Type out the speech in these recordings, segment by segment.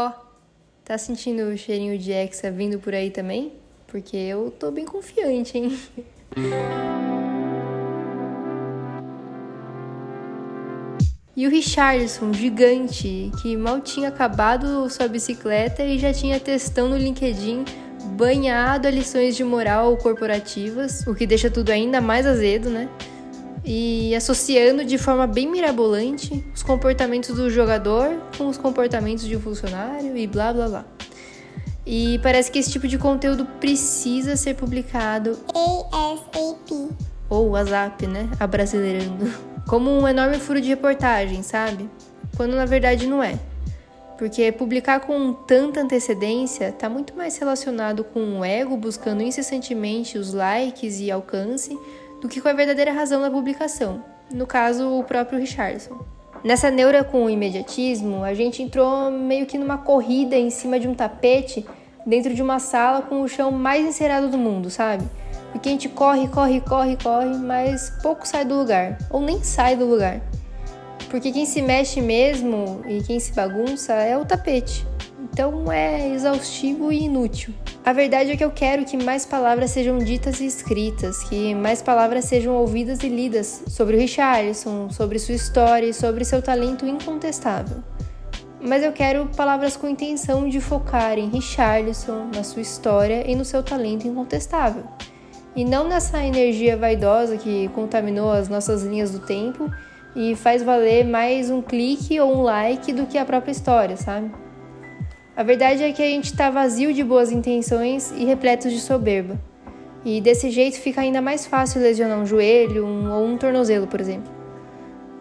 Ó, tá sentindo o cheirinho de Hexa vindo por aí também? Porque eu tô bem confiante, hein? E o Richardson, gigante, que mal tinha acabado sua bicicleta e já tinha textão no LinkedIn banhado a lições de moral corporativas, o que deixa tudo ainda mais azedo, né? E associando de forma bem mirabolante os comportamentos do jogador com os comportamentos de um funcionário e blá blá blá. E parece que esse tipo de conteúdo precisa ser publicado ASAP. ou WhatsApp, né? Abrasileirando como um enorme furo de reportagem, sabe? Quando na verdade não é. Porque publicar com tanta antecedência está muito mais relacionado com o ego buscando incessantemente os likes e alcance do que com a verdadeira razão da publicação, no caso, o próprio Richardson. Nessa neura com o imediatismo, a gente entrou meio que numa corrida em cima de um tapete dentro de uma sala com o chão mais encerado do mundo, sabe? Porque a gente corre, corre, corre, corre, mas pouco sai do lugar, ou nem sai do lugar. Porque quem se mexe mesmo e quem se bagunça é o tapete. Então é exaustivo e inútil. A verdade é que eu quero que mais palavras sejam ditas e escritas, que mais palavras sejam ouvidas e lidas sobre o Richarlison, sobre sua história e sobre seu talento incontestável. Mas eu quero palavras com intenção de focar em Richarlison, na sua história e no seu talento incontestável e não nessa energia vaidosa que contaminou as nossas linhas do tempo e faz valer mais um clique ou um like do que a própria história, sabe? A verdade é que a gente está vazio de boas intenções e repleto de soberba. E desse jeito fica ainda mais fácil lesionar um joelho um, ou um tornozelo, por exemplo.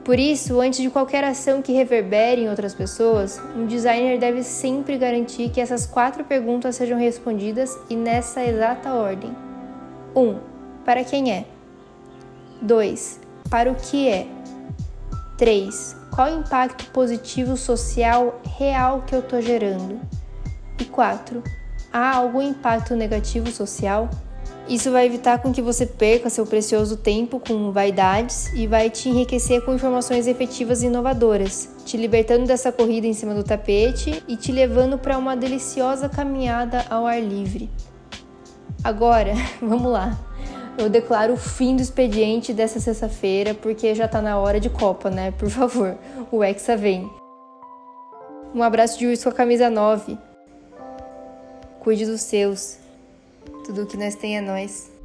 Por isso, antes de qualquer ação que reverbere em outras pessoas, um designer deve sempre garantir que essas quatro perguntas sejam respondidas e nessa exata ordem. 1. Um, para quem é? 2. Para o que é? 3. Qual o impacto positivo social real que eu estou gerando? E 4. Há algum impacto negativo social? Isso vai evitar com que você perca seu precioso tempo com vaidades e vai te enriquecer com informações efetivas e inovadoras, te libertando dessa corrida em cima do tapete e te levando para uma deliciosa caminhada ao ar livre. Agora, vamos lá. Eu declaro o fim do expediente dessa sexta-feira, porque já tá na hora de Copa, né? Por favor, o Hexa vem. Um abraço de Luiz com a camisa 9. Cuide dos seus. Tudo que nós tem é nós.